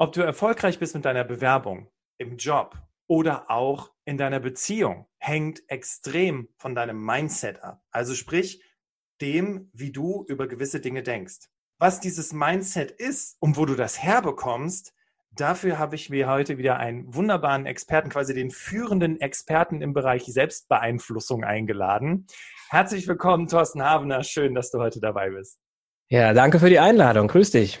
Ob du erfolgreich bist mit deiner Bewerbung, im Job oder auch in deiner Beziehung, hängt extrem von deinem Mindset ab. Also sprich, dem, wie du über gewisse Dinge denkst. Was dieses Mindset ist und wo du das herbekommst, dafür habe ich mir heute wieder einen wunderbaren Experten, quasi den führenden Experten im Bereich Selbstbeeinflussung eingeladen. Herzlich willkommen, Thorsten Havener. Schön, dass du heute dabei bist. Ja, danke für die Einladung. Grüß dich.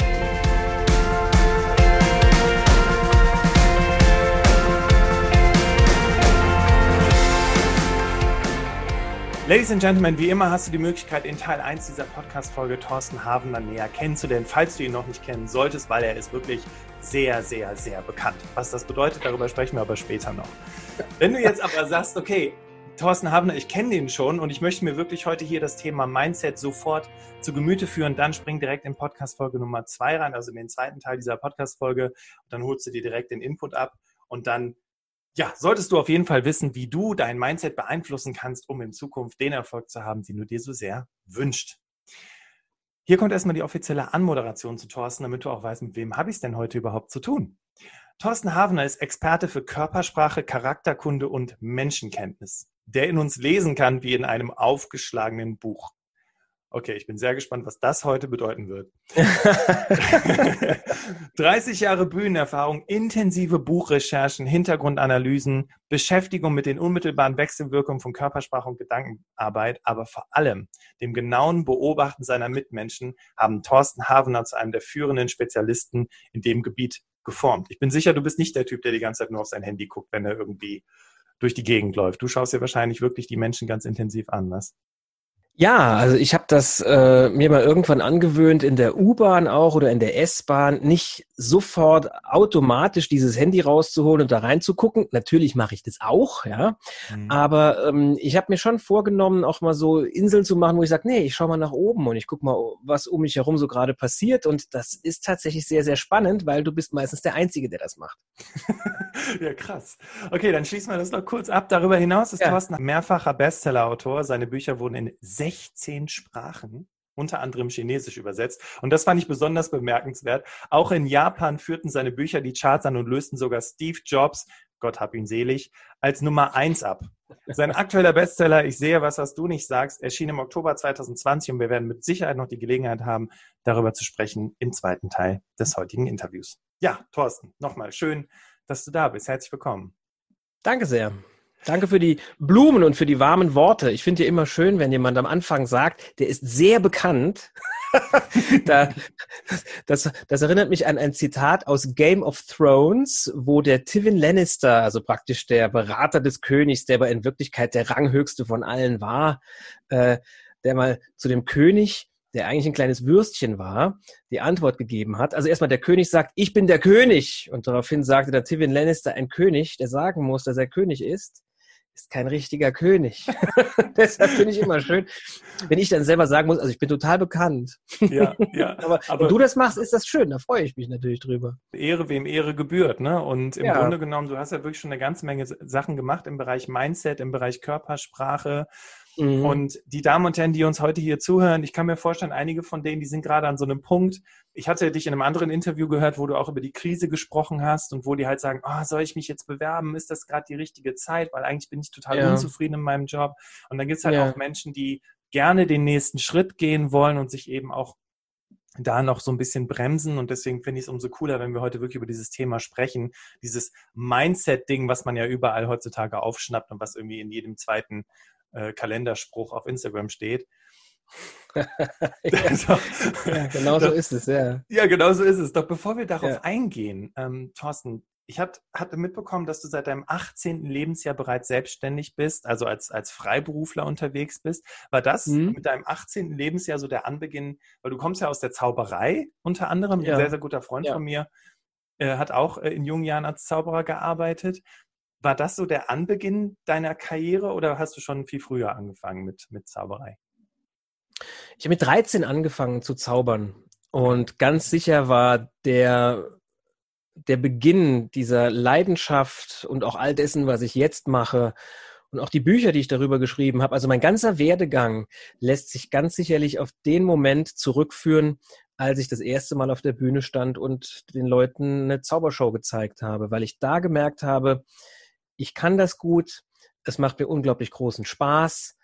Ladies and Gentlemen, wie immer hast du die Möglichkeit, in Teil 1 dieser Podcast-Folge Thorsten Havener näher kennenzulernen, falls du ihn noch nicht kennen solltest, weil er ist wirklich sehr, sehr, sehr bekannt. Was das bedeutet, darüber sprechen wir aber später noch. Wenn du jetzt aber sagst, okay, Thorsten Havener, ich kenne den schon und ich möchte mir wirklich heute hier das Thema Mindset sofort zu Gemüte führen, dann spring direkt in Podcast-Folge Nummer 2 rein, also in den zweiten Teil dieser Podcast-Folge. Dann holst du dir direkt den Input ab und dann ja, solltest du auf jeden Fall wissen, wie du dein Mindset beeinflussen kannst, um in Zukunft den Erfolg zu haben, den du dir so sehr wünscht. Hier kommt erstmal die offizielle Anmoderation zu Thorsten, damit du auch weißt, mit wem habe ich es denn heute überhaupt zu tun. Thorsten Havener ist Experte für Körpersprache, Charakterkunde und Menschenkenntnis, der in uns lesen kann wie in einem aufgeschlagenen Buch. Okay, ich bin sehr gespannt, was das heute bedeuten wird. 30 Jahre Bühnenerfahrung, intensive Buchrecherchen, Hintergrundanalysen, Beschäftigung mit den unmittelbaren Wechselwirkungen von Körpersprache und Gedankenarbeit, aber vor allem dem genauen Beobachten seiner Mitmenschen haben Thorsten Havener zu einem der führenden Spezialisten in dem Gebiet geformt. Ich bin sicher, du bist nicht der Typ, der die ganze Zeit nur auf sein Handy guckt, wenn er irgendwie durch die Gegend läuft. Du schaust dir wahrscheinlich wirklich die Menschen ganz intensiv an, was? Ja, also ich habe das äh, mir mal irgendwann angewöhnt, in der U-Bahn auch oder in der S-Bahn nicht sofort automatisch dieses Handy rauszuholen und da reinzugucken. Natürlich mache ich das auch, ja. Mhm. Aber ähm, ich habe mir schon vorgenommen, auch mal so Inseln zu machen, wo ich sage, nee, ich schaue mal nach oben und ich gucke mal, was um mich herum so gerade passiert. Und das ist tatsächlich sehr, sehr spannend, weil du bist meistens der Einzige, der das macht. ja, krass. Okay, dann schließen wir das noch kurz ab. Darüber hinaus ist ja. Thorsten mehrfacher Bestsellerautor. Seine Bücher wurden in 16 Sprachen, unter anderem Chinesisch übersetzt. Und das fand ich besonders bemerkenswert. Auch in Japan führten seine Bücher die Charts an und lösten sogar Steve Jobs, Gott hab ihn selig, als Nummer eins ab. Sein aktueller Bestseller, Ich sehe was, was du nicht sagst, erschien im Oktober 2020 und wir werden mit Sicherheit noch die Gelegenheit haben, darüber zu sprechen im zweiten Teil des heutigen Interviews. Ja, Thorsten, nochmal schön, dass du da bist. Herzlich willkommen. Danke sehr. Danke für die Blumen und für die warmen Worte. Ich finde ja immer schön, wenn jemand am Anfang sagt, der ist sehr bekannt. da, das, das erinnert mich an ein Zitat aus Game of Thrones, wo der Tywin Lannister, also praktisch der Berater des Königs, der aber in Wirklichkeit der Ranghöchste von allen war, äh, der mal zu dem König der eigentlich ein kleines Würstchen war, die Antwort gegeben hat. Also erstmal der König sagt, ich bin der König. Und daraufhin sagte der Tywin Lannister, ein König, der sagen muss, dass er König ist ist kein richtiger König. Deshalb finde ich immer schön, wenn ich dann selber sagen muss, also ich bin total bekannt. Ja, ja. aber, aber wenn du das machst, ist das schön, da freue ich mich natürlich drüber. Ehre, wem Ehre gebührt, ne? Und im ja. Grunde genommen, du hast ja wirklich schon eine ganze Menge Sachen gemacht im Bereich Mindset, im Bereich Körpersprache, Mhm. Und die Damen und Herren, die uns heute hier zuhören, ich kann mir vorstellen, einige von denen, die sind gerade an so einem Punkt. Ich hatte dich in einem anderen Interview gehört, wo du auch über die Krise gesprochen hast und wo die halt sagen, oh, soll ich mich jetzt bewerben? Ist das gerade die richtige Zeit? Weil eigentlich bin ich total ja. unzufrieden in meinem Job. Und dann gibt es halt ja. auch Menschen, die gerne den nächsten Schritt gehen wollen und sich eben auch da noch so ein bisschen bremsen und deswegen finde ich es umso cooler, wenn wir heute wirklich über dieses Thema sprechen, dieses Mindset-Ding, was man ja überall heutzutage aufschnappt und was irgendwie in jedem zweiten äh, Kalenderspruch auf Instagram steht. ja, ja, genau so ist es, ja. Ja, genau so ist es. Doch bevor wir darauf ja. eingehen, ähm, Thorsten, ich hat, hatte mitbekommen, dass du seit deinem 18. Lebensjahr bereits selbstständig bist, also als, als Freiberufler unterwegs bist. War das mhm. mit deinem 18. Lebensjahr so der Anbeginn, weil du kommst ja aus der Zauberei unter anderem, ja. ein sehr, sehr guter Freund von mir äh, hat auch äh, in jungen Jahren als Zauberer gearbeitet. War das so der Anbeginn deiner Karriere oder hast du schon viel früher angefangen mit, mit Zauberei? Ich habe mit 13 angefangen zu zaubern und ganz sicher war der der Beginn dieser Leidenschaft und auch all dessen, was ich jetzt mache und auch die Bücher, die ich darüber geschrieben habe, also mein ganzer Werdegang lässt sich ganz sicherlich auf den Moment zurückführen, als ich das erste Mal auf der Bühne stand und den Leuten eine Zaubershow gezeigt habe, weil ich da gemerkt habe, ich kann das gut, es macht mir unglaublich großen Spaß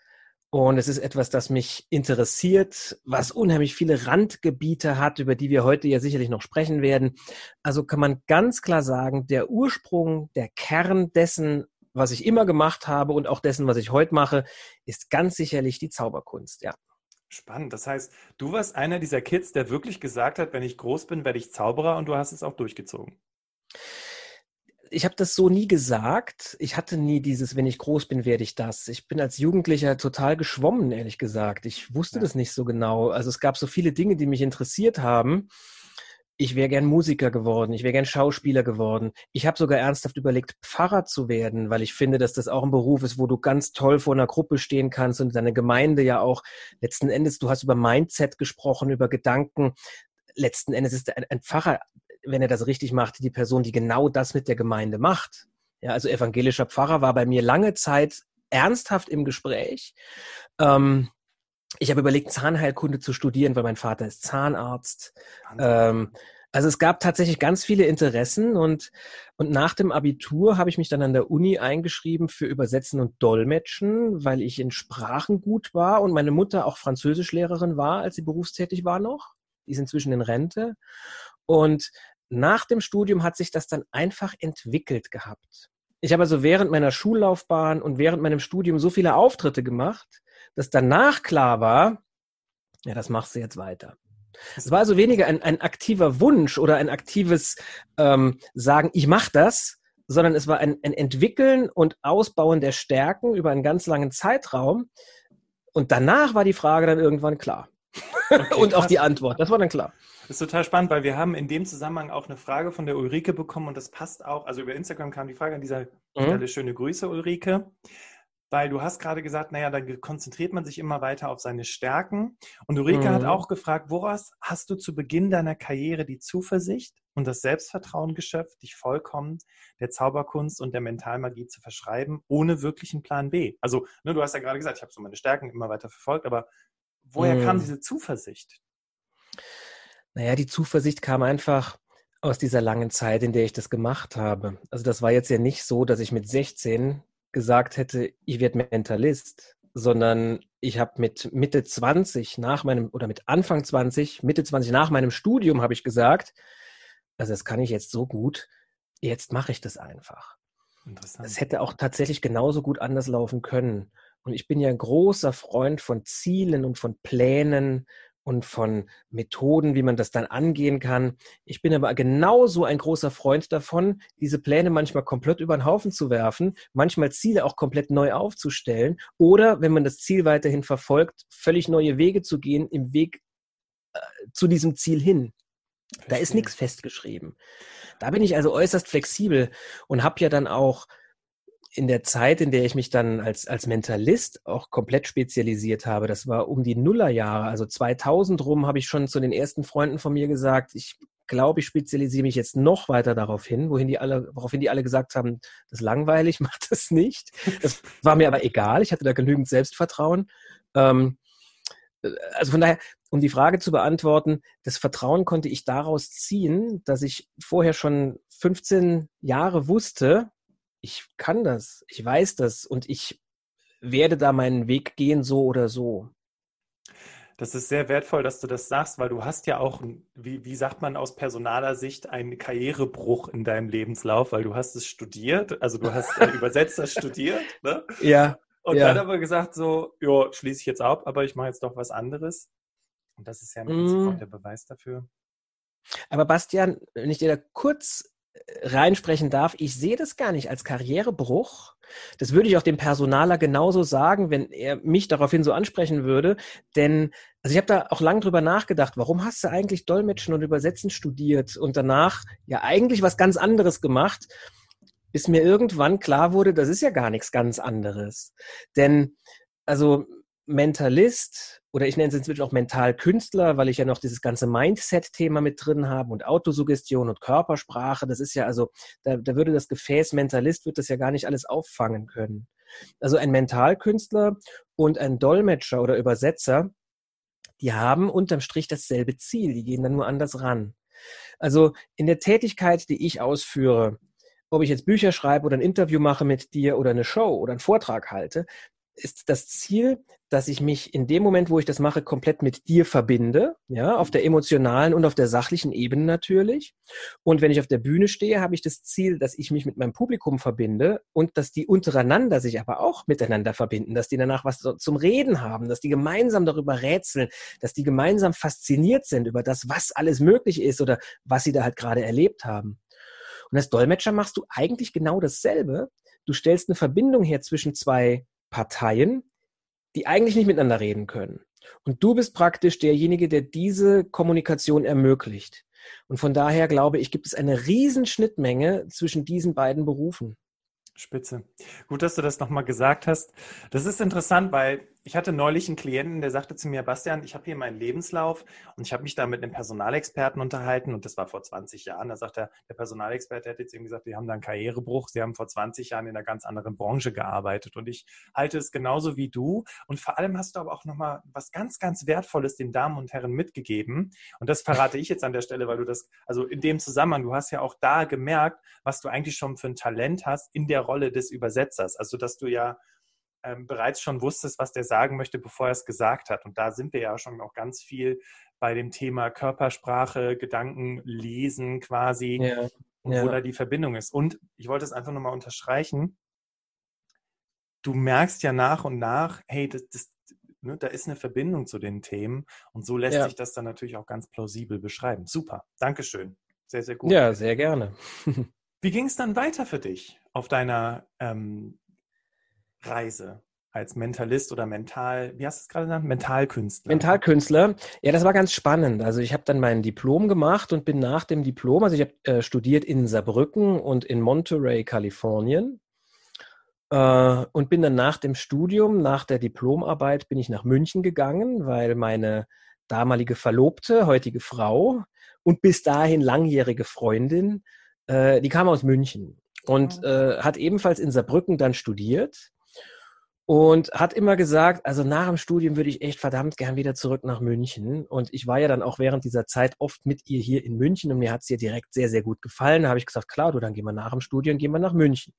und es ist etwas, das mich interessiert, was unheimlich viele Randgebiete hat, über die wir heute ja sicherlich noch sprechen werden. Also kann man ganz klar sagen, der Ursprung, der Kern dessen, was ich immer gemacht habe und auch dessen, was ich heute mache, ist ganz sicherlich die Zauberkunst, ja. Spannend. Das heißt, du warst einer dieser Kids, der wirklich gesagt hat, wenn ich groß bin, werde ich Zauberer und du hast es auch durchgezogen ich habe das so nie gesagt. Ich hatte nie dieses, wenn ich groß bin, werde ich das. Ich bin als Jugendlicher total geschwommen, ehrlich gesagt. Ich wusste ja. das nicht so genau. Also es gab so viele Dinge, die mich interessiert haben. Ich wäre gern Musiker geworden, ich wäre gern Schauspieler geworden. Ich habe sogar ernsthaft überlegt, Pfarrer zu werden, weil ich finde, dass das auch ein Beruf ist, wo du ganz toll vor einer Gruppe stehen kannst und deine Gemeinde ja auch letzten Endes, du hast über Mindset gesprochen, über Gedanken. Letzten Endes ist ein, ein Pfarrer wenn er das richtig macht, die Person, die genau das mit der Gemeinde macht. Ja, also evangelischer Pfarrer war bei mir lange Zeit ernsthaft im Gespräch. Ähm, ich habe überlegt, Zahnheilkunde zu studieren, weil mein Vater ist Zahnarzt. Ähm, also es gab tatsächlich ganz viele Interessen und, und nach dem Abitur habe ich mich dann an der Uni eingeschrieben für Übersetzen und Dolmetschen, weil ich in Sprachen gut war und meine Mutter auch Französischlehrerin war, als sie berufstätig war noch. Die ist inzwischen in Rente. Und nach dem Studium hat sich das dann einfach entwickelt gehabt. Ich habe also während meiner Schullaufbahn und während meinem Studium so viele Auftritte gemacht, dass danach klar war, ja, das machst du jetzt weiter. Es war also weniger ein, ein aktiver Wunsch oder ein aktives ähm, Sagen, ich mache das, sondern es war ein, ein Entwickeln und Ausbauen der Stärken über einen ganz langen Zeitraum. Und danach war die Frage dann irgendwann klar. Okay, und auch die Antwort, das war dann klar. Das ist total spannend, weil wir haben in dem Zusammenhang auch eine Frage von der Ulrike bekommen und das passt auch. Also über Instagram kam die Frage an dieser mhm. Stelle. Schöne Grüße, Ulrike. Weil du hast gerade gesagt, naja, dann konzentriert man sich immer weiter auf seine Stärken. Und Ulrike mhm. hat auch gefragt, woraus hast du zu Beginn deiner Karriere die Zuversicht und das Selbstvertrauen geschöpft, dich vollkommen der Zauberkunst und der Mentalmagie zu verschreiben, ohne wirklichen Plan B? Also, ne, du hast ja gerade gesagt, ich habe so meine Stärken immer weiter verfolgt, aber woher mhm. kam diese Zuversicht? Naja, die Zuversicht kam einfach aus dieser langen Zeit, in der ich das gemacht habe. Also das war jetzt ja nicht so, dass ich mit 16 gesagt hätte, ich werde Mentalist, sondern ich habe mit Mitte 20 nach meinem oder mit Anfang 20, Mitte 20 nach meinem Studium habe ich gesagt, also das kann ich jetzt so gut, jetzt mache ich das einfach. Es hätte auch tatsächlich genauso gut anders laufen können. Und ich bin ja ein großer Freund von Zielen und von Plänen und von Methoden, wie man das dann angehen kann. Ich bin aber genauso ein großer Freund davon, diese Pläne manchmal komplett über den Haufen zu werfen, manchmal Ziele auch komplett neu aufzustellen oder, wenn man das Ziel weiterhin verfolgt, völlig neue Wege zu gehen im Weg äh, zu diesem Ziel hin. Da ist nichts festgeschrieben. Da bin ich also äußerst flexibel und habe ja dann auch in der Zeit, in der ich mich dann als, als Mentalist auch komplett spezialisiert habe, das war um die Nullerjahre, also 2000 rum, habe ich schon zu den ersten Freunden von mir gesagt, ich glaube, ich spezialisiere mich jetzt noch weiter darauf hin, wohin die alle, woraufhin die alle gesagt haben, das ist langweilig, mach das nicht. Das war mir aber egal, ich hatte da genügend Selbstvertrauen. Ähm, also von daher, um die Frage zu beantworten, das Vertrauen konnte ich daraus ziehen, dass ich vorher schon 15 Jahre wusste, ich kann das, ich weiß das und ich werde da meinen Weg gehen, so oder so. Das ist sehr wertvoll, dass du das sagst, weil du hast ja auch, wie, wie sagt man aus personaler Sicht, einen Karrierebruch in deinem Lebenslauf, weil du hast es studiert, also du hast äh, Übersetzer studiert, ne? Ja. Und ja. dann aber gesagt so, ja, schließe ich jetzt ab, aber ich mache jetzt doch was anderes. Und das ist ja im Prinzip mm. auch der Beweis dafür. Aber Bastian, wenn ich dir da kurz reinsprechen darf, ich sehe das gar nicht als Karrierebruch. Das würde ich auch dem Personaler genauso sagen, wenn er mich daraufhin so ansprechen würde. Denn, also ich habe da auch lange drüber nachgedacht, warum hast du eigentlich Dolmetschen und Übersetzen studiert und danach ja eigentlich was ganz anderes gemacht, bis mir irgendwann klar wurde, das ist ja gar nichts ganz anderes. Denn, also Mentalist oder ich nenne es inzwischen auch Mentalkünstler, weil ich ja noch dieses ganze Mindset-Thema mit drin habe und Autosuggestion und Körpersprache. Das ist ja also, da, da würde das Gefäß Mentalist wird das ja gar nicht alles auffangen können. Also ein Mentalkünstler und ein Dolmetscher oder Übersetzer, die haben unterm Strich dasselbe Ziel, die gehen dann nur anders ran. Also in der Tätigkeit, die ich ausführe, ob ich jetzt Bücher schreibe oder ein Interview mache mit dir oder eine Show oder einen Vortrag halte, ist das Ziel, dass ich mich in dem Moment, wo ich das mache, komplett mit dir verbinde, ja, auf der emotionalen und auf der sachlichen Ebene natürlich. Und wenn ich auf der Bühne stehe, habe ich das Ziel, dass ich mich mit meinem Publikum verbinde und dass die untereinander sich aber auch miteinander verbinden, dass die danach was zum Reden haben, dass die gemeinsam darüber rätseln, dass die gemeinsam fasziniert sind über das, was alles möglich ist oder was sie da halt gerade erlebt haben. Und als Dolmetscher machst du eigentlich genau dasselbe. Du stellst eine Verbindung her zwischen zwei Parteien, die eigentlich nicht miteinander reden können. Und du bist praktisch derjenige, der diese Kommunikation ermöglicht. Und von daher glaube ich, gibt es eine Riesenschnittmenge zwischen diesen beiden Berufen. Spitze. Gut, dass du das nochmal gesagt hast. Das ist interessant, weil ich hatte neulich einen Klienten, der sagte zu mir, Bastian, ich habe hier meinen Lebenslauf und ich habe mich da mit einem Personalexperten unterhalten und das war vor 20 Jahren. Da sagt er, der Personalexperte hat jetzt eben gesagt, die haben da einen Karrierebruch, sie haben vor 20 Jahren in einer ganz anderen Branche gearbeitet. Und ich halte es genauso wie du. Und vor allem hast du aber auch nochmal was ganz, ganz Wertvolles den Damen und Herren mitgegeben. Und das verrate ich jetzt an der Stelle, weil du das, also in dem Zusammenhang, du hast ja auch da gemerkt, was du eigentlich schon für ein Talent hast in der Rolle des Übersetzers, also dass du ja ähm, bereits schon wusstest, was der sagen möchte, bevor er es gesagt hat. Und da sind wir ja schon auch ganz viel bei dem Thema Körpersprache, Gedanken lesen quasi ja, und ja. wo da die Verbindung ist. Und ich wollte es einfach nochmal unterstreichen. Du merkst ja nach und nach, hey, das, das, ne, da ist eine Verbindung zu den Themen und so lässt ja. sich das dann natürlich auch ganz plausibel beschreiben. Super, Dankeschön. Sehr, sehr gut. Ja, sehr gerne. Wie ging es dann weiter für dich auf deiner ähm, Reise als Mentalist oder Mental, wie hast du es gerade genannt? Mentalkünstler. Mentalkünstler. Ja, das war ganz spannend. Also ich habe dann mein Diplom gemacht und bin nach dem Diplom, also ich habe äh, studiert in Saarbrücken und in Monterey, Kalifornien. Äh, und bin dann nach dem Studium, nach der Diplomarbeit, bin ich nach München gegangen, weil meine damalige Verlobte, heutige Frau und bis dahin langjährige Freundin, äh, die kam aus München und äh, hat ebenfalls in Saarbrücken dann studiert und hat immer gesagt, also nach dem Studium würde ich echt verdammt gern wieder zurück nach München. Und ich war ja dann auch während dieser Zeit oft mit ihr hier in München und mir hat es ihr direkt sehr, sehr gut gefallen. Da habe ich gesagt, klar, du, dann gehen wir nach dem Studium, gehen wir nach München.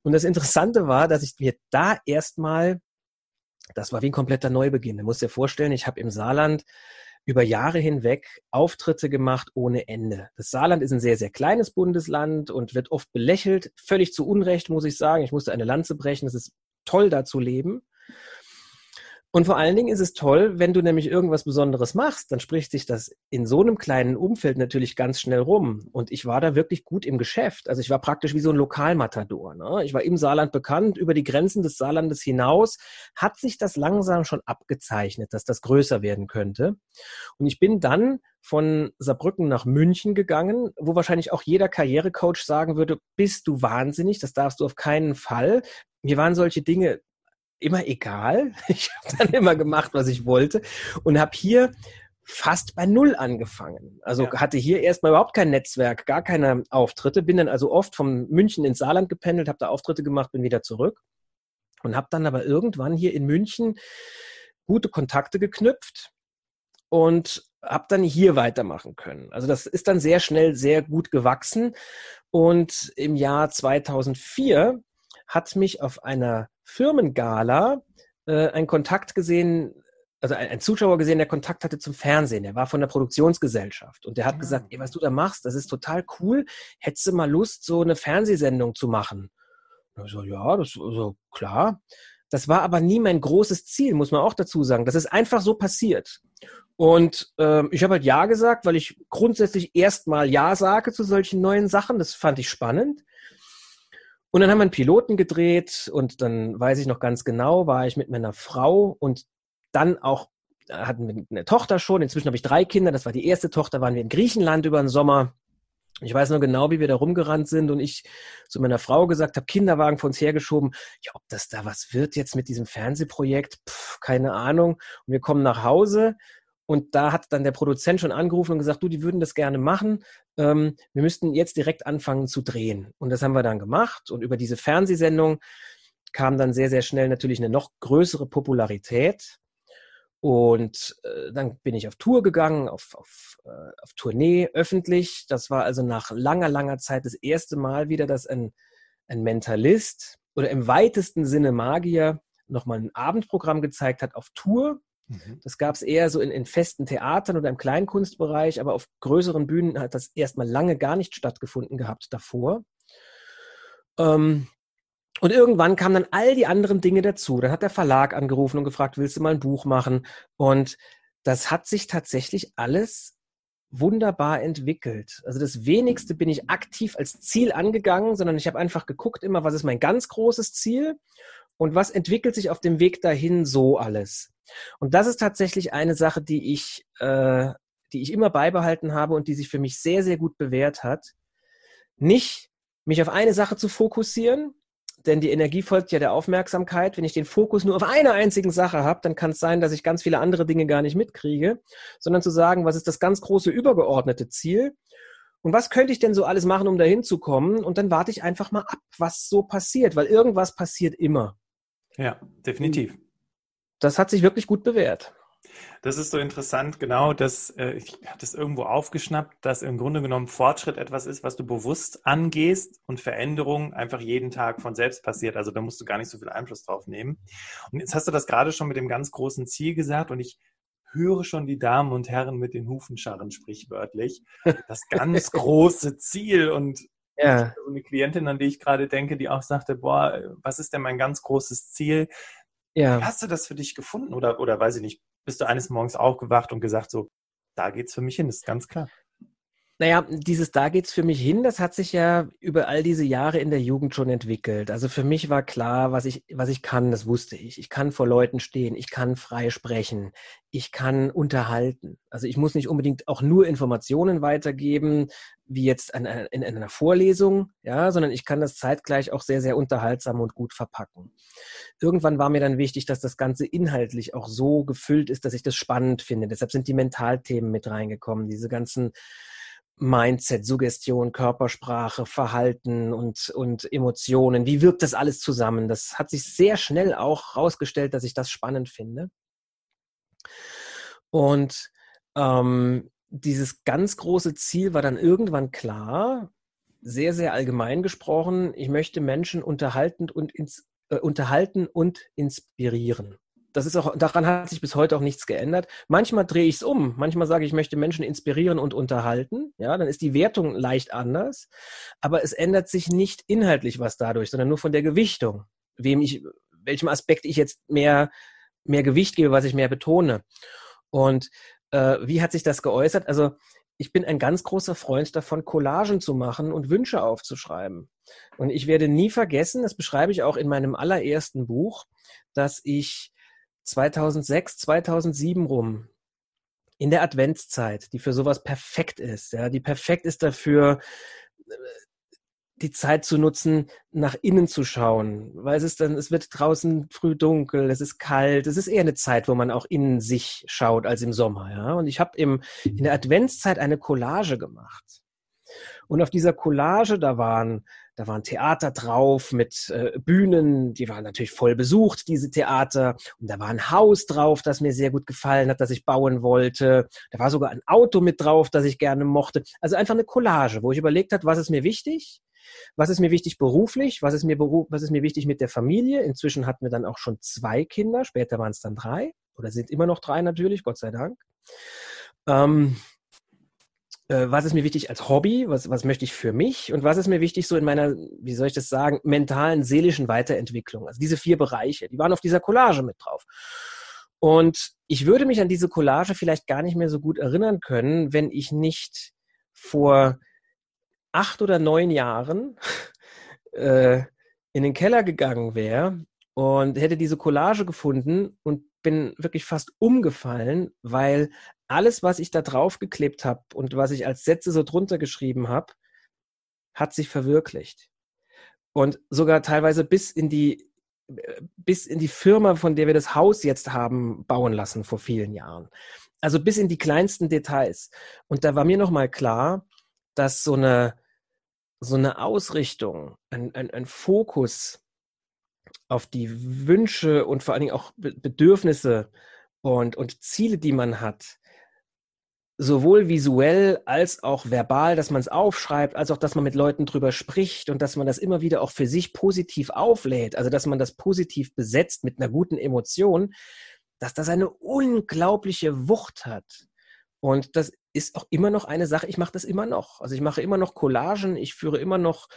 Und das Interessante war, dass ich mir da erstmal, das war wie ein kompletter Neubeginn. Du musst dir vorstellen, ich habe im Saarland über Jahre hinweg Auftritte gemacht ohne Ende. Das Saarland ist ein sehr, sehr kleines Bundesland und wird oft belächelt. Völlig zu Unrecht, muss ich sagen. Ich musste eine Lanze brechen. Das ist toll da zu leben. Und vor allen Dingen ist es toll, wenn du nämlich irgendwas Besonderes machst, dann spricht sich das in so einem kleinen Umfeld natürlich ganz schnell rum. Und ich war da wirklich gut im Geschäft. Also ich war praktisch wie so ein Lokalmatador. Ne? Ich war im Saarland bekannt, über die Grenzen des Saarlandes hinaus hat sich das langsam schon abgezeichnet, dass das größer werden könnte. Und ich bin dann von Saarbrücken nach München gegangen, wo wahrscheinlich auch jeder Karrierecoach sagen würde, bist du wahnsinnig, das darfst du auf keinen Fall. Mir waren solche Dinge immer egal. Ich habe dann immer gemacht, was ich wollte und habe hier fast bei Null angefangen. Also ja. hatte hier erstmal überhaupt kein Netzwerk, gar keine Auftritte, bin dann also oft von München ins Saarland gependelt, habe da Auftritte gemacht, bin wieder zurück und habe dann aber irgendwann hier in München gute Kontakte geknüpft und habe dann hier weitermachen können. Also das ist dann sehr schnell sehr gut gewachsen und im Jahr 2004 hat mich auf einer Firmengala äh, ein Kontakt gesehen, also ein, ein, Zuschauer gesehen, der Kontakt hatte zum Fernsehen. Der war von der Produktionsgesellschaft und der hat ah. gesagt, ey, was du da machst, das ist total cool. Hättest du mal Lust, so eine Fernsehsendung zu machen? Und ich so, ja, das also klar. Das war aber nie mein großes Ziel, muss man auch dazu sagen. Das ist einfach so passiert. Und ähm, ich habe halt Ja gesagt, weil ich grundsätzlich erstmal Ja sage zu solchen neuen Sachen. Das fand ich spannend. Und dann haben wir einen Piloten gedreht und dann weiß ich noch ganz genau, war ich mit meiner Frau und dann auch hatten wir eine Tochter schon. Inzwischen habe ich drei Kinder. Das war die erste Tochter. Waren wir in Griechenland über den Sommer. Ich weiß noch genau, wie wir da rumgerannt sind und ich zu meiner Frau gesagt habe, Kinderwagen vor uns hergeschoben. Ja, ob das da was wird jetzt mit diesem Fernsehprojekt, Pff, keine Ahnung. Und wir kommen nach Hause und da hat dann der Produzent schon angerufen und gesagt, du, die würden das gerne machen. Ähm, wir müssten jetzt direkt anfangen zu drehen. Und das haben wir dann gemacht. Und über diese Fernsehsendung kam dann sehr, sehr schnell natürlich eine noch größere Popularität. Und äh, dann bin ich auf Tour gegangen, auf, auf, äh, auf Tournee, öffentlich. Das war also nach langer, langer Zeit das erste Mal wieder, dass ein, ein Mentalist oder im weitesten Sinne Magier nochmal ein Abendprogramm gezeigt hat auf Tour. Mhm. Das gab es eher so in, in, festen Theatern oder im Kleinkunstbereich, aber auf größeren Bühnen hat das erstmal lange gar nicht stattgefunden gehabt davor. Ähm, und irgendwann kamen dann all die anderen Dinge dazu. Dann hat der Verlag angerufen und gefragt, willst du mal ein Buch machen? Und das hat sich tatsächlich alles wunderbar entwickelt. Also das wenigste bin ich aktiv als Ziel angegangen, sondern ich habe einfach geguckt immer, was ist mein ganz großes Ziel und was entwickelt sich auf dem Weg dahin so alles. Und das ist tatsächlich eine Sache, die ich, äh, die ich immer beibehalten habe und die sich für mich sehr, sehr gut bewährt hat. Nicht mich auf eine Sache zu fokussieren, denn die Energie folgt ja der Aufmerksamkeit. Wenn ich den Fokus nur auf einer einzigen Sache habe, dann kann es sein, dass ich ganz viele andere Dinge gar nicht mitkriege, sondern zu sagen, was ist das ganz große übergeordnete Ziel und was könnte ich denn so alles machen, um dahin zu kommen? Und dann warte ich einfach mal ab, was so passiert, weil irgendwas passiert immer. Ja, definitiv. Das hat sich wirklich gut bewährt. Das ist so interessant, genau, dass äh, ich habe das irgendwo aufgeschnappt, dass im Grunde genommen Fortschritt etwas ist, was du bewusst angehst und Veränderung einfach jeden Tag von selbst passiert. Also da musst du gar nicht so viel Einfluss drauf nehmen. Und jetzt hast du das gerade schon mit dem ganz großen Ziel gesagt und ich höre schon die Damen und Herren mit den Hufen scharren, sprichwörtlich. Das ganz große Ziel und ja. eine Klientin, an die ich gerade denke, die auch sagte, boah, was ist denn mein ganz großes Ziel? Ja. Wie hast du das für dich gefunden? Oder, oder weiß ich nicht, bist du eines Morgens aufgewacht und gesagt, so, da geht's für mich hin, ist ganz klar. Naja, dieses Da geht's für mich hin, das hat sich ja über all diese Jahre in der Jugend schon entwickelt. Also für mich war klar, was ich, was ich kann, das wusste ich. Ich kann vor Leuten stehen, ich kann frei sprechen, ich kann unterhalten. Also ich muss nicht unbedingt auch nur Informationen weitergeben, wie jetzt in einer Vorlesung, ja, sondern ich kann das zeitgleich auch sehr, sehr unterhaltsam und gut verpacken. Irgendwann war mir dann wichtig, dass das Ganze inhaltlich auch so gefüllt ist, dass ich das spannend finde. Deshalb sind die Mentalthemen mit reingekommen, diese ganzen Mindset, Suggestion, Körpersprache, Verhalten und, und Emotionen. Wie wirkt das alles zusammen? Das hat sich sehr schnell auch herausgestellt, dass ich das spannend finde. Und ähm, dieses ganz große Ziel war dann irgendwann klar, sehr, sehr allgemein gesprochen. Ich möchte Menschen unterhalten und, ins, äh, unterhalten und inspirieren das ist auch, daran hat sich bis heute auch nichts geändert. Manchmal drehe ich es um. Manchmal sage ich, ich möchte Menschen inspirieren und unterhalten. Ja, dann ist die Wertung leicht anders. Aber es ändert sich nicht inhaltlich was dadurch, sondern nur von der Gewichtung. Wem ich, welchem Aspekt ich jetzt mehr, mehr Gewicht gebe, was ich mehr betone. Und äh, wie hat sich das geäußert? Also, ich bin ein ganz großer Freund davon, Collagen zu machen und Wünsche aufzuschreiben. Und ich werde nie vergessen, das beschreibe ich auch in meinem allerersten Buch, dass ich 2006, 2007 rum, in der Adventszeit, die für sowas perfekt ist, ja, die perfekt ist dafür, äh, die Zeit zu nutzen, nach innen zu schauen, weil es ist dann, es wird draußen früh dunkel, es ist kalt, es ist eher eine Zeit, wo man auch in sich schaut als im Sommer, ja. Und ich habe im in der Adventszeit eine Collage gemacht. Und auf dieser Collage, da waren da waren Theater drauf mit äh, Bühnen, die waren natürlich voll besucht, diese Theater. Und da war ein Haus drauf, das mir sehr gut gefallen hat, das ich bauen wollte. Da war sogar ein Auto mit drauf, das ich gerne mochte. Also einfach eine Collage, wo ich überlegt habe, was ist mir wichtig? Was ist mir wichtig beruflich? Was ist mir, beruf, was ist mir wichtig mit der Familie? Inzwischen hatten wir dann auch schon zwei Kinder, später waren es dann drei oder sind immer noch drei natürlich, Gott sei Dank. Ähm, äh, was ist mir wichtig als Hobby, was, was möchte ich für mich und was ist mir wichtig so in meiner, wie soll ich das sagen, mentalen, seelischen Weiterentwicklung. Also diese vier Bereiche, die waren auf dieser Collage mit drauf. Und ich würde mich an diese Collage vielleicht gar nicht mehr so gut erinnern können, wenn ich nicht vor acht oder neun Jahren äh, in den Keller gegangen wäre und hätte diese Collage gefunden und bin wirklich fast umgefallen, weil alles, was ich da draufgeklebt habe und was ich als Sätze so drunter geschrieben habe, hat sich verwirklicht. Und sogar teilweise bis in die bis in die Firma, von der wir das Haus jetzt haben, bauen lassen vor vielen Jahren. Also bis in die kleinsten Details. Und da war mir nochmal klar, dass so eine, so eine Ausrichtung, ein, ein, ein Fokus auf die Wünsche und vor allen Dingen auch Bedürfnisse und, und Ziele, die man hat, sowohl visuell als auch verbal, dass man es aufschreibt, als auch, dass man mit Leuten drüber spricht und dass man das immer wieder auch für sich positiv auflädt, also dass man das positiv besetzt mit einer guten Emotion, dass das eine unglaubliche Wucht hat. Und das ist auch immer noch eine Sache, ich mache das immer noch. Also ich mache immer noch Collagen, ich führe immer noch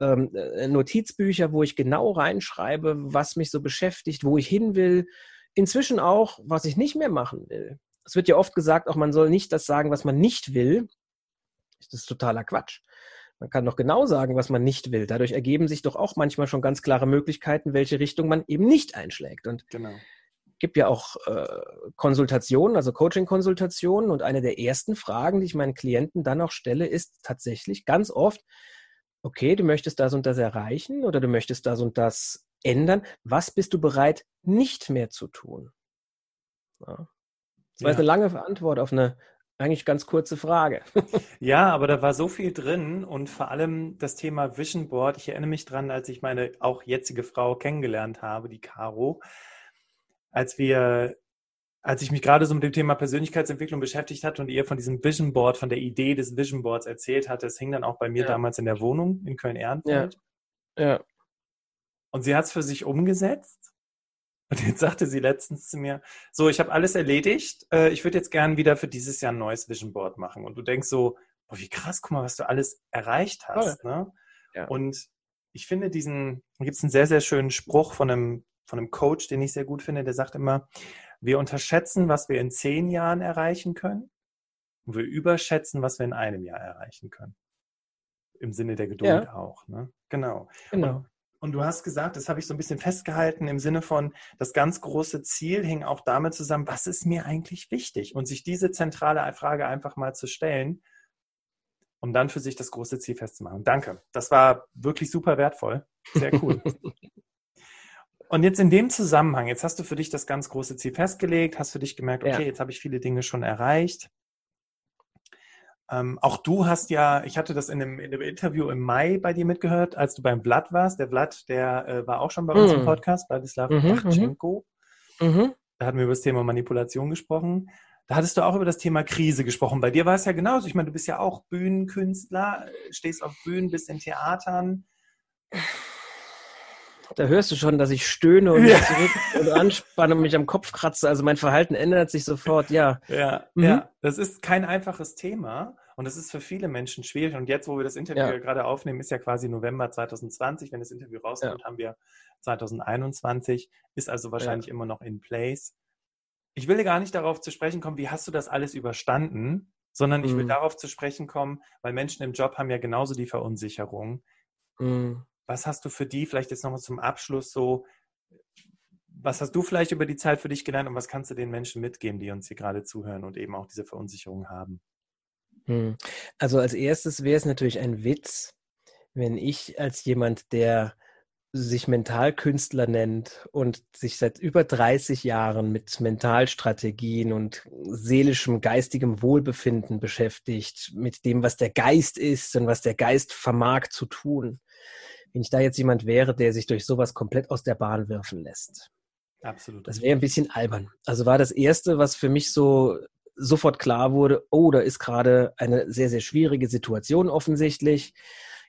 ähm, äh, Notizbücher, wo ich genau reinschreibe, was mich so beschäftigt, wo ich hin will. Inzwischen auch, was ich nicht mehr machen will. Es wird ja oft gesagt, auch man soll nicht das sagen, was man nicht will. Das ist totaler Quatsch. Man kann doch genau sagen, was man nicht will. Dadurch ergeben sich doch auch manchmal schon ganz klare Möglichkeiten, welche Richtung man eben nicht einschlägt. Und genau. gibt ja auch äh, Konsultationen, also Coaching-Konsultationen. Und eine der ersten Fragen, die ich meinen Klienten dann auch stelle, ist tatsächlich ganz oft, okay, du möchtest das und das erreichen oder du möchtest das und das ändern. Was bist du bereit, nicht mehr zu tun? Ja. Das war ja. eine lange Antwort auf eine eigentlich ganz kurze Frage. Ja, aber da war so viel drin und vor allem das Thema Vision Board. Ich erinnere mich dran, als ich meine auch jetzige Frau kennengelernt habe, die Caro, als wir, als ich mich gerade so mit dem Thema Persönlichkeitsentwicklung beschäftigt hatte und ihr von diesem Vision Board, von der Idee des Vision Boards erzählt hatte, es hing dann auch bei mir ja. damals in der Wohnung in Köln-Ehrenfeld. Ja. ja. Und sie hat es für sich umgesetzt und jetzt sagte sie letztens zu mir, so, ich habe alles erledigt, äh, ich würde jetzt gern wieder für dieses Jahr ein neues Vision Board machen. Und du denkst so, boah, wie krass, guck mal, was du alles erreicht hast. Ne? Ja. Und ich finde diesen, da gibt es einen sehr, sehr schönen Spruch von einem, von einem Coach, den ich sehr gut finde, der sagt immer, wir unterschätzen, was wir in zehn Jahren erreichen können und wir überschätzen, was wir in einem Jahr erreichen können. Im Sinne der Geduld ja. auch. Ne? Genau. genau. Und und du hast gesagt, das habe ich so ein bisschen festgehalten im Sinne von, das ganz große Ziel hing auch damit zusammen, was ist mir eigentlich wichtig? Und sich diese zentrale Frage einfach mal zu stellen, um dann für sich das große Ziel festzumachen. Danke. Das war wirklich super wertvoll. Sehr cool. Und jetzt in dem Zusammenhang, jetzt hast du für dich das ganz große Ziel festgelegt, hast für dich gemerkt, okay, ja. jetzt habe ich viele Dinge schon erreicht. Ähm, auch du hast ja, ich hatte das in einem, in einem, Interview im Mai bei dir mitgehört, als du beim Vlad warst. Der Vlad, der äh, war auch schon bei uns im hm. Podcast, Vladislav mhm, Bachchenko. Mhm. mhm. Da hatten wir über das Thema Manipulation gesprochen. Da hattest du auch über das Thema Krise gesprochen. Bei dir war es ja genauso. Ich meine, du bist ja auch Bühnenkünstler, stehst auf Bühnen, bist in Theatern. Da hörst du schon, dass ich stöhne und, ja. zurück und anspanne und mich am Kopf kratze. Also mein Verhalten ändert sich sofort, ja. Ja, mhm. ja. Das ist kein einfaches Thema und das ist für viele Menschen schwierig. Und jetzt, wo wir das Interview ja. gerade aufnehmen, ist ja quasi November 2020. Wenn das Interview rauskommt, ja. haben wir 2021. Ist also wahrscheinlich immer noch in place. Ich will gar nicht darauf zu sprechen kommen, wie hast du das alles überstanden, sondern ich will mhm. darauf zu sprechen kommen, weil Menschen im Job haben ja genauso die Verunsicherung. Mhm. Was hast du für die vielleicht jetzt nochmal zum Abschluss so, was hast du vielleicht über die Zeit für dich gelernt und was kannst du den Menschen mitgeben, die uns hier gerade zuhören und eben auch diese Verunsicherung haben? Hm. Also als erstes wäre es natürlich ein Witz, wenn ich als jemand, der sich Mentalkünstler nennt und sich seit über 30 Jahren mit Mentalstrategien und seelischem, geistigem Wohlbefinden beschäftigt, mit dem, was der Geist ist und was der Geist vermag zu tun, wenn ich da jetzt jemand wäre, der sich durch sowas komplett aus der Bahn werfen lässt. Absolut. Das wäre ein bisschen albern. Also war das Erste, was für mich so sofort klar wurde, oh, da ist gerade eine sehr, sehr schwierige Situation offensichtlich.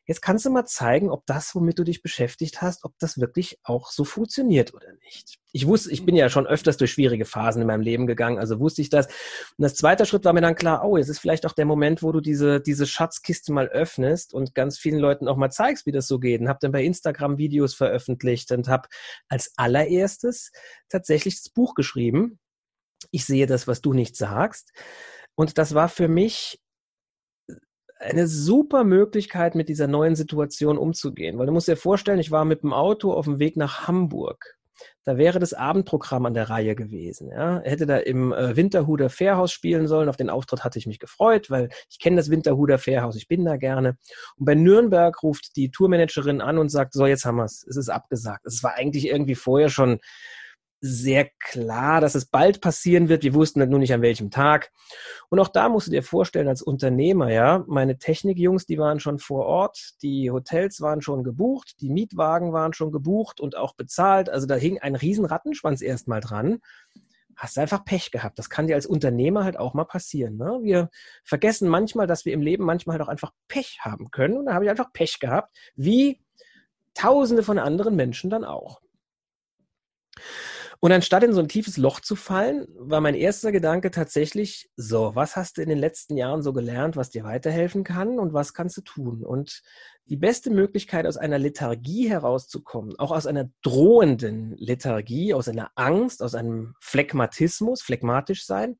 Jetzt kannst du mal zeigen, ob das, womit du dich beschäftigt hast, ob das wirklich auch so funktioniert oder nicht. Ich wusste, ich bin ja schon öfters durch schwierige Phasen in meinem Leben gegangen, also wusste ich das. Und das zweite Schritt war mir dann klar, oh, jetzt ist vielleicht auch der Moment, wo du diese, diese Schatzkiste mal öffnest und ganz vielen Leuten auch mal zeigst, wie das so geht. Und habe dann bei Instagram Videos veröffentlicht und habe als allererstes tatsächlich das Buch geschrieben. Ich sehe das, was du nicht sagst. Und das war für mich eine super Möglichkeit, mit dieser neuen Situation umzugehen. Weil du musst dir vorstellen, ich war mit dem Auto auf dem Weg nach Hamburg. Da wäre das Abendprogramm an der Reihe gewesen. Ja. Hätte da im äh, Winterhuder Fährhaus spielen sollen. Auf den Auftritt hatte ich mich gefreut, weil ich kenne das Winterhuder Fährhaus, ich bin da gerne. Und bei Nürnberg ruft die Tourmanagerin an und sagt, so, jetzt haben wir es, es ist abgesagt. Es war eigentlich irgendwie vorher schon sehr klar, dass es bald passieren wird. Wir wussten nur nicht an welchem Tag. Und auch da musst du dir vorstellen, als Unternehmer, ja, meine Technikjungs, die waren schon vor Ort, die Hotels waren schon gebucht, die Mietwagen waren schon gebucht und auch bezahlt. Also da hing ein riesen Rattenschwanz erstmal dran. Hast einfach Pech gehabt. Das kann dir als Unternehmer halt auch mal passieren. Ne? Wir vergessen manchmal, dass wir im Leben manchmal halt auch einfach Pech haben können. Und da habe ich einfach Pech gehabt, wie Tausende von anderen Menschen dann auch. Und anstatt in so ein tiefes Loch zu fallen, war mein erster Gedanke tatsächlich, so, was hast du in den letzten Jahren so gelernt, was dir weiterhelfen kann und was kannst du tun? Und die beste Möglichkeit, aus einer Lethargie herauszukommen, auch aus einer drohenden Lethargie, aus einer Angst, aus einem Phlegmatismus, phlegmatisch sein,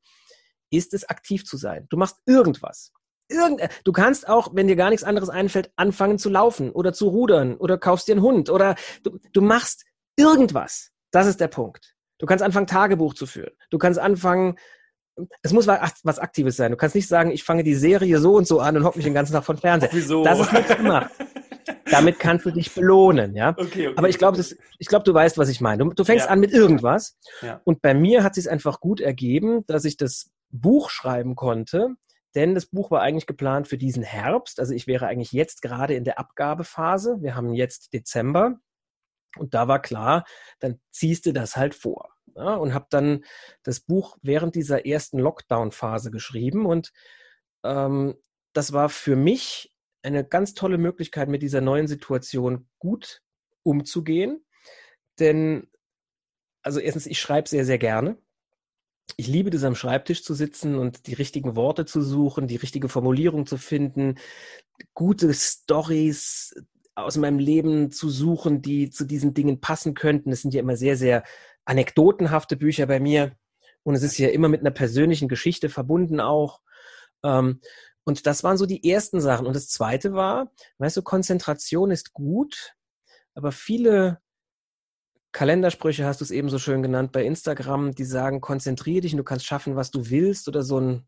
ist es aktiv zu sein. Du machst irgendwas. Irgend, du kannst auch, wenn dir gar nichts anderes einfällt, anfangen zu laufen oder zu rudern oder kaufst dir einen Hund oder du, du machst irgendwas. Das ist der Punkt. Du kannst anfangen, Tagebuch zu führen. Du kannst anfangen, es muss was Aktives sein. Du kannst nicht sagen, ich fange die Serie so und so an und hocke mich den ganzen Tag von Fernseher. Wieso? Das ist nichts gemacht. Damit kannst du dich belohnen, ja. Okay, okay, Aber ich glaube, ich glaube, du weißt, was ich meine. Du, du fängst ja. an mit irgendwas. Ja. Und bei mir hat es sich einfach gut ergeben, dass ich das Buch schreiben konnte. Denn das Buch war eigentlich geplant für diesen Herbst. Also ich wäre eigentlich jetzt gerade in der Abgabephase. Wir haben jetzt Dezember. Und da war klar, dann ziehst du das halt vor. Ja, und habe dann das Buch während dieser ersten Lockdown-Phase geschrieben. Und ähm, das war für mich eine ganz tolle Möglichkeit, mit dieser neuen Situation gut umzugehen. Denn, also erstens, ich schreibe sehr, sehr gerne. Ich liebe das am Schreibtisch zu sitzen und die richtigen Worte zu suchen, die richtige Formulierung zu finden, gute Stories aus meinem Leben zu suchen, die zu diesen Dingen passen könnten. Es sind ja immer sehr, sehr anekdotenhafte Bücher bei mir. Und es ist ja immer mit einer persönlichen Geschichte verbunden auch. Ähm, und das waren so die ersten Sachen. Und das zweite war, weißt du, Konzentration ist gut, aber viele Kalendersprüche hast du es eben so schön genannt bei Instagram, die sagen, konzentriere dich und du kannst schaffen, was du willst oder so ein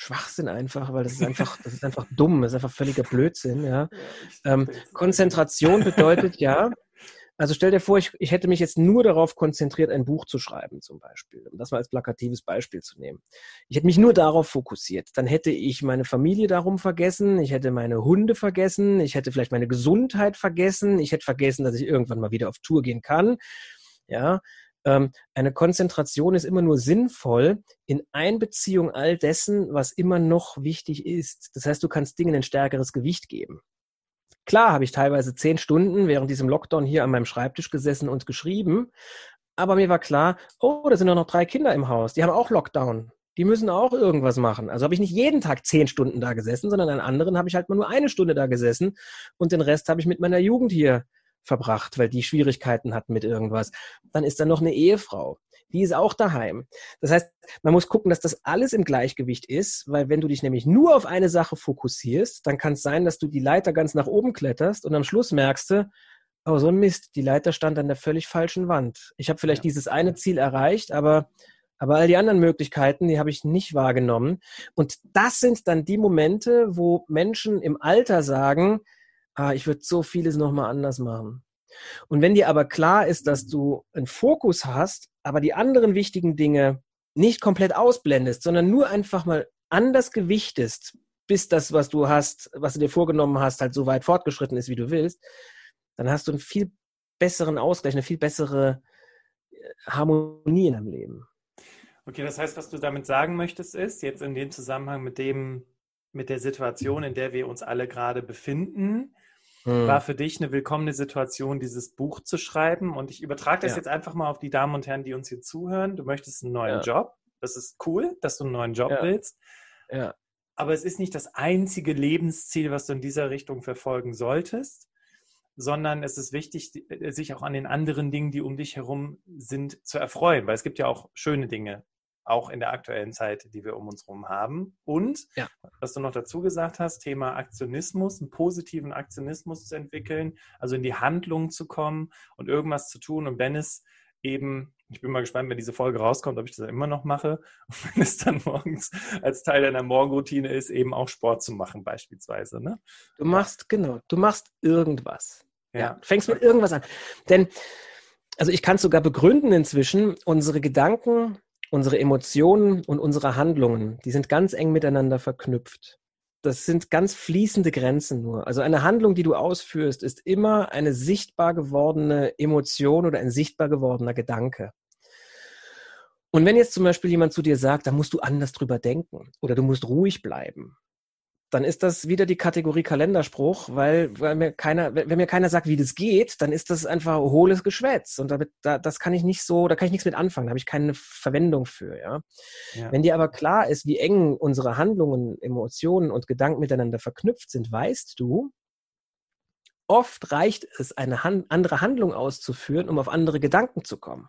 Schwachsinn einfach, weil das ist einfach, das ist einfach dumm, das ist einfach völliger Blödsinn, ja. ähm, Konzentration bedeutet ja, also stell dir vor, ich, ich hätte mich jetzt nur darauf konzentriert, ein Buch zu schreiben, zum Beispiel, um das mal als plakatives Beispiel zu nehmen. Ich hätte mich nur darauf fokussiert. Dann hätte ich meine Familie darum vergessen, ich hätte meine Hunde vergessen, ich hätte vielleicht meine Gesundheit vergessen, ich hätte vergessen, dass ich irgendwann mal wieder auf Tour gehen kann. Ja, eine Konzentration ist immer nur sinnvoll in Einbeziehung all dessen, was immer noch wichtig ist. Das heißt, du kannst Dingen ein stärkeres Gewicht geben. Klar habe ich teilweise zehn Stunden während diesem Lockdown hier an meinem Schreibtisch gesessen und geschrieben, aber mir war klar, oh, da sind doch noch drei Kinder im Haus, die haben auch Lockdown. Die müssen auch irgendwas machen. Also habe ich nicht jeden Tag zehn Stunden da gesessen, sondern an anderen habe ich halt mal nur eine Stunde da gesessen und den Rest habe ich mit meiner Jugend hier verbracht, weil die Schwierigkeiten hatten mit irgendwas. Dann ist da noch eine Ehefrau. Die ist auch daheim. Das heißt, man muss gucken, dass das alles im Gleichgewicht ist, weil wenn du dich nämlich nur auf eine Sache fokussierst, dann kann es sein, dass du die Leiter ganz nach oben kletterst und am Schluss merkst du, oh, so ein Mist, die Leiter stand an der völlig falschen Wand. Ich habe vielleicht ja. dieses eine Ziel erreicht, aber aber all die anderen Möglichkeiten, die habe ich nicht wahrgenommen. Und das sind dann die Momente, wo Menschen im Alter sagen, ah, ich würde so vieles nochmal anders machen. Und wenn dir aber klar ist, dass du einen Fokus hast, aber die anderen wichtigen Dinge nicht komplett ausblendest, sondern nur einfach mal anders gewichtest, bis das, was du hast, was du dir vorgenommen hast, halt so weit fortgeschritten ist, wie du willst, dann hast du einen viel besseren Ausgleich, eine viel bessere äh, Harmonie in deinem Leben. Okay, das heißt, was du damit sagen möchtest, ist, jetzt in dem Zusammenhang mit dem, mit der Situation, in der wir uns alle gerade befinden, hm. war für dich eine willkommene Situation, dieses Buch zu schreiben. Und ich übertrage das ja. jetzt einfach mal auf die Damen und Herren, die uns hier zuhören. Du möchtest einen neuen ja. Job. Das ist cool, dass du einen neuen Job ja. willst. Ja. Aber es ist nicht das einzige Lebensziel, was du in dieser Richtung verfolgen solltest, sondern es ist wichtig, sich auch an den anderen Dingen, die um dich herum sind, zu erfreuen, weil es gibt ja auch schöne Dinge auch in der aktuellen Zeit, die wir um uns herum haben. Und, ja. was du noch dazu gesagt hast, Thema Aktionismus, einen positiven Aktionismus zu entwickeln, also in die Handlung zu kommen und irgendwas zu tun. Und wenn es eben, ich bin mal gespannt, wenn diese Folge rauskommt, ob ich das immer noch mache, und wenn es dann morgens als Teil deiner Morgenroutine ist, eben auch Sport zu machen, beispielsweise. Ne? Du machst, genau, du machst irgendwas. Ja. ja. Fängst mit irgendwas an. Denn, also ich kann es sogar begründen inzwischen, unsere Gedanken unsere Emotionen und unsere Handlungen, die sind ganz eng miteinander verknüpft. Das sind ganz fließende Grenzen nur. Also eine Handlung, die du ausführst, ist immer eine sichtbar gewordene Emotion oder ein sichtbar gewordener Gedanke. Und wenn jetzt zum Beispiel jemand zu dir sagt, da musst du anders drüber denken oder du musst ruhig bleiben dann ist das wieder die Kategorie Kalenderspruch, weil, weil mir keiner, wenn mir keiner sagt, wie das geht, dann ist das einfach hohles Geschwätz. Und damit, da, das kann ich nicht so, da kann ich nichts mit anfangen, da habe ich keine Verwendung für, ja? ja. Wenn dir aber klar ist, wie eng unsere Handlungen, Emotionen und Gedanken miteinander verknüpft sind, weißt du, oft reicht es, eine Han andere Handlung auszuführen, um auf andere Gedanken zu kommen.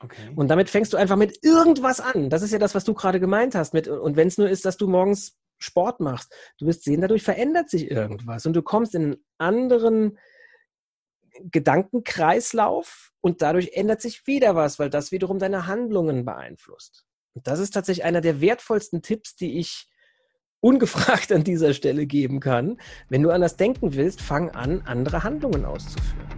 Okay. Und damit fängst du einfach mit irgendwas an. Das ist ja das, was du gerade gemeint hast. Mit, und wenn es nur ist, dass du morgens Sport machst, du wirst sehen, dadurch verändert sich irgendwas und du kommst in einen anderen Gedankenkreislauf und dadurch ändert sich wieder was, weil das wiederum deine Handlungen beeinflusst. Und das ist tatsächlich einer der wertvollsten Tipps, die ich ungefragt an dieser Stelle geben kann. Wenn du anders denken willst, fang an, andere Handlungen auszuführen.